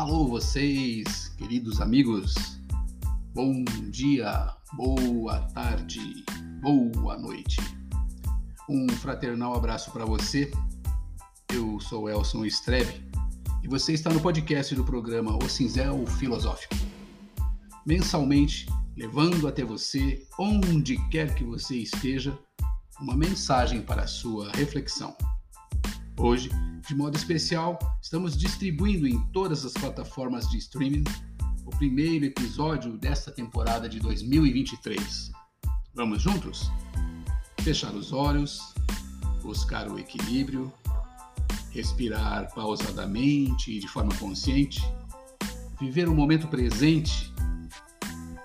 Alô, vocês, queridos amigos. Bom dia, boa tarde, boa noite. Um fraternal abraço para você. Eu sou Elson Strebe e você está no podcast do programa O Cinzel Filosófico. Mensalmente, levando até você, onde quer que você esteja, uma mensagem para a sua reflexão. Hoje, de modo especial, estamos distribuindo em todas as plataformas de streaming o primeiro episódio desta temporada de 2023. Vamos juntos? Fechar os olhos, buscar o equilíbrio, respirar pausadamente e de forma consciente, viver o momento presente,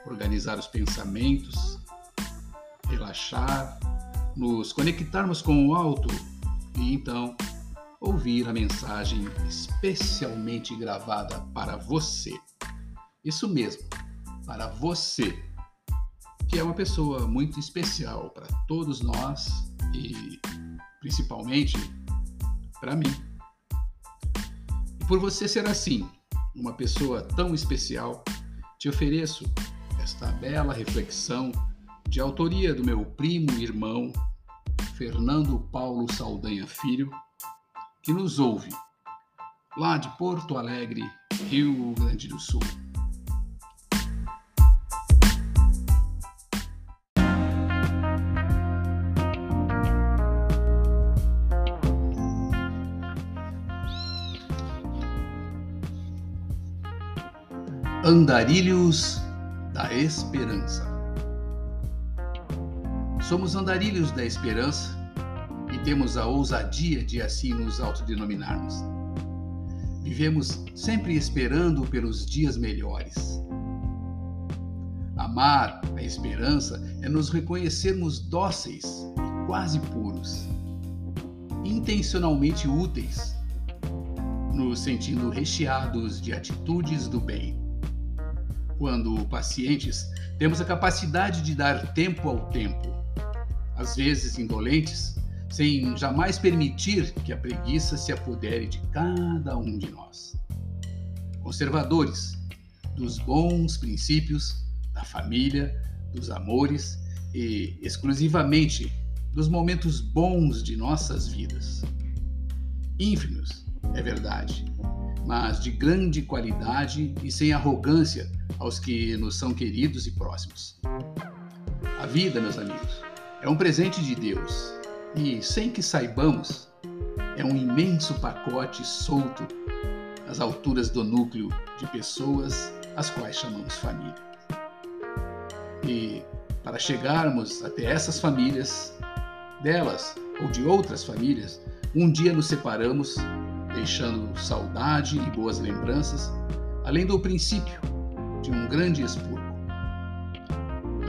organizar os pensamentos, relaxar, nos conectarmos com o alto e então ouvir a mensagem especialmente gravada para você. Isso mesmo, para você, que é uma pessoa muito especial para todos nós e principalmente para mim. E por você ser assim, uma pessoa tão especial, te ofereço esta bela reflexão de autoria do meu primo e irmão Fernando Paulo Saldanha Filho que nos ouve, lá de Porto Alegre, Rio Grande do Sul. Andarilhos da Esperança. Somos andarilhos da esperança e temos a ousadia de assim nos autodenominarmos. Vivemos sempre esperando pelos dias melhores. Amar a esperança é nos reconhecermos dóceis e quase puros, intencionalmente úteis, nos sentindo recheados de atitudes do bem. Quando pacientes, temos a capacidade de dar tempo ao tempo, às vezes indolentes, sem jamais permitir que a preguiça se apodere de cada um de nós. Conservadores dos bons princípios, da família, dos amores e exclusivamente dos momentos bons de nossas vidas. Ínfimos, é verdade, mas de grande qualidade e sem arrogância aos que nos são queridos e próximos. A vida, meus amigos, é um presente de Deus e, sem que saibamos, é um imenso pacote solto às alturas do núcleo de pessoas às quais chamamos família. E para chegarmos até essas famílias, delas ou de outras famílias, um dia nos separamos, deixando saudade e boas lembranças, além do princípio de um grande expurgo.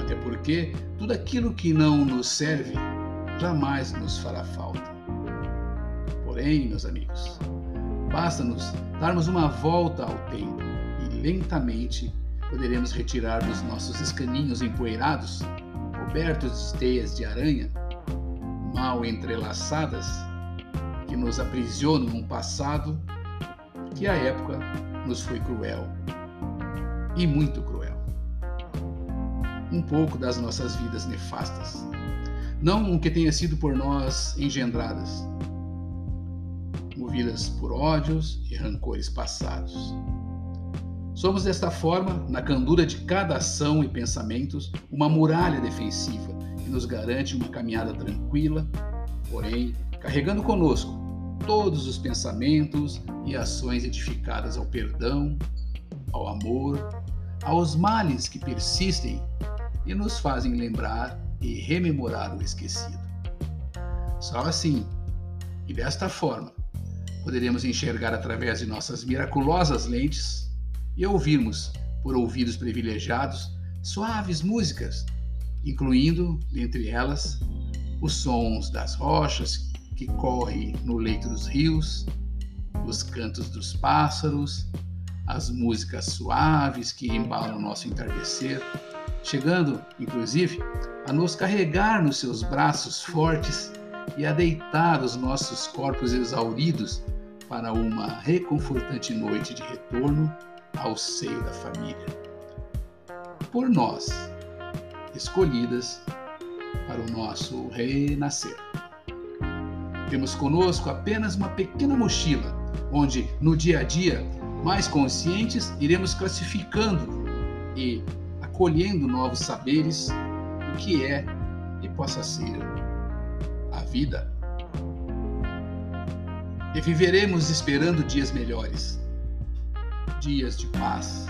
Até porque tudo aquilo que não nos serve jamais nos fará falta. Porém, meus amigos, basta-nos darmos uma volta ao tempo e lentamente poderemos retirar dos nossos escaninhos empoeirados, cobertos de teias de aranha, mal entrelaçadas, que nos aprisionam num passado que à época nos foi cruel e muito cruel. Um pouco das nossas vidas nefastas não que tenha sido por nós engendradas, movidas por ódios e rancores passados. Somos desta forma, na candura de cada ação e pensamentos, uma muralha defensiva que nos garante uma caminhada tranquila, porém carregando conosco todos os pensamentos e ações edificadas ao perdão, ao amor, aos males que persistem e nos fazem lembrar e rememorar o esquecido. Só assim, e desta forma, poderemos enxergar através de nossas miraculosas lentes e ouvirmos, por ouvidos privilegiados, suaves músicas, incluindo, dentre elas, os sons das rochas que correm no leito dos rios, os cantos dos pássaros, as músicas suaves que embalam nosso entardecer, chegando, inclusive, a nos carregar nos seus braços fortes e a deitar os nossos corpos exauridos para uma reconfortante noite de retorno ao seio da família. Por nós, escolhidas para o nosso renascer. Temos conosco apenas uma pequena mochila, onde no dia a dia, mais conscientes, iremos classificando e acolhendo novos saberes do que é e possa ser a vida. E viveremos esperando dias melhores, dias de paz,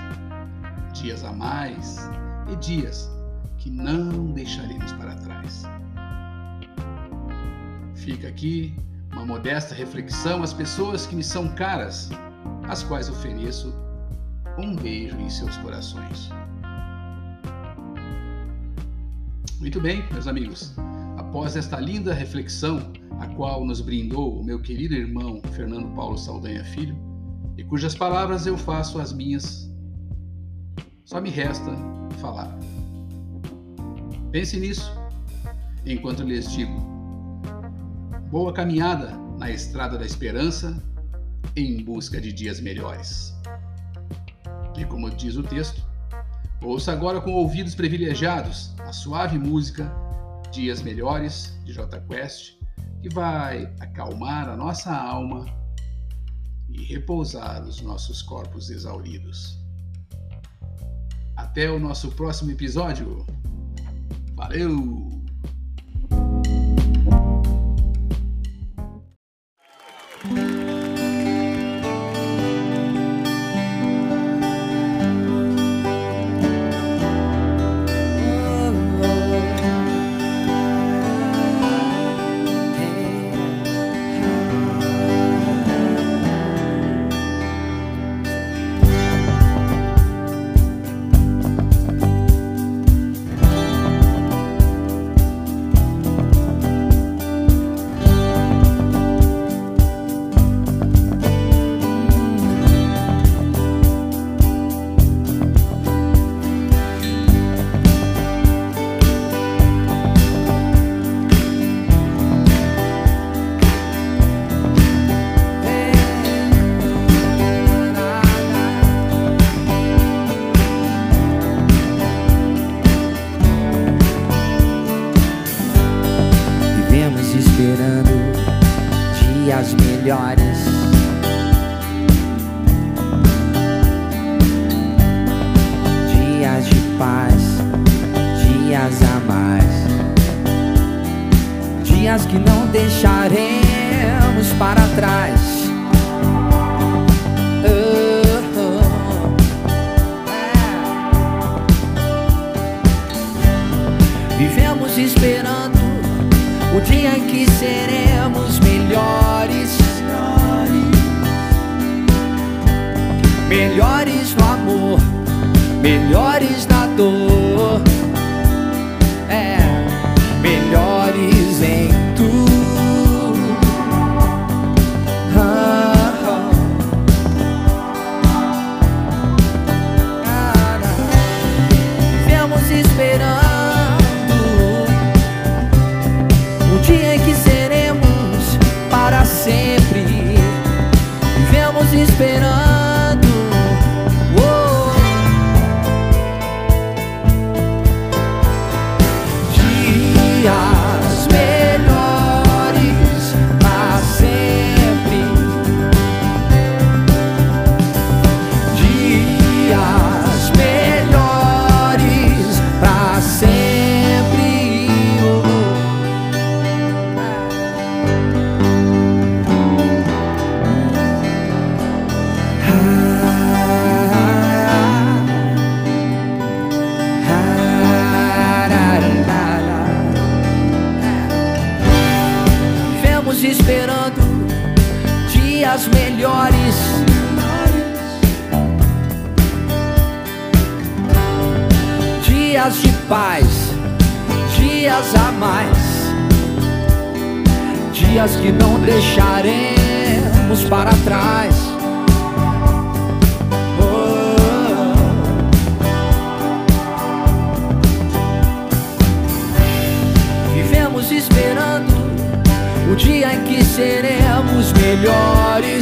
dias a mais e dias que não deixaremos para trás. Fica aqui uma modesta reflexão às pessoas que me são caras, às quais ofereço um beijo em seus corações. Muito bem, meus amigos. Após esta linda reflexão, a qual nos brindou o meu querido irmão Fernando Paulo Saldanha Filho, e cujas palavras eu faço as minhas, só me resta falar. Pense nisso enquanto lhes digo Boa caminhada na estrada da esperança em busca de dias melhores. E como diz o texto, ouça agora com ouvidos privilegiados a suave música Dias Melhores de J Quest, que vai acalmar a nossa alma e repousar os nossos corpos exauridos. Até o nosso próximo episódio. Valeu! Deixaremos para trás. É. Vivemos esperando o dia em que seremos melhores. melhores no amor, melhores na Vivemos Dias de paz, dias a mais, dias que não deixaremos para trás. Oh. Vivemos esperando o dia em que seremos melhores.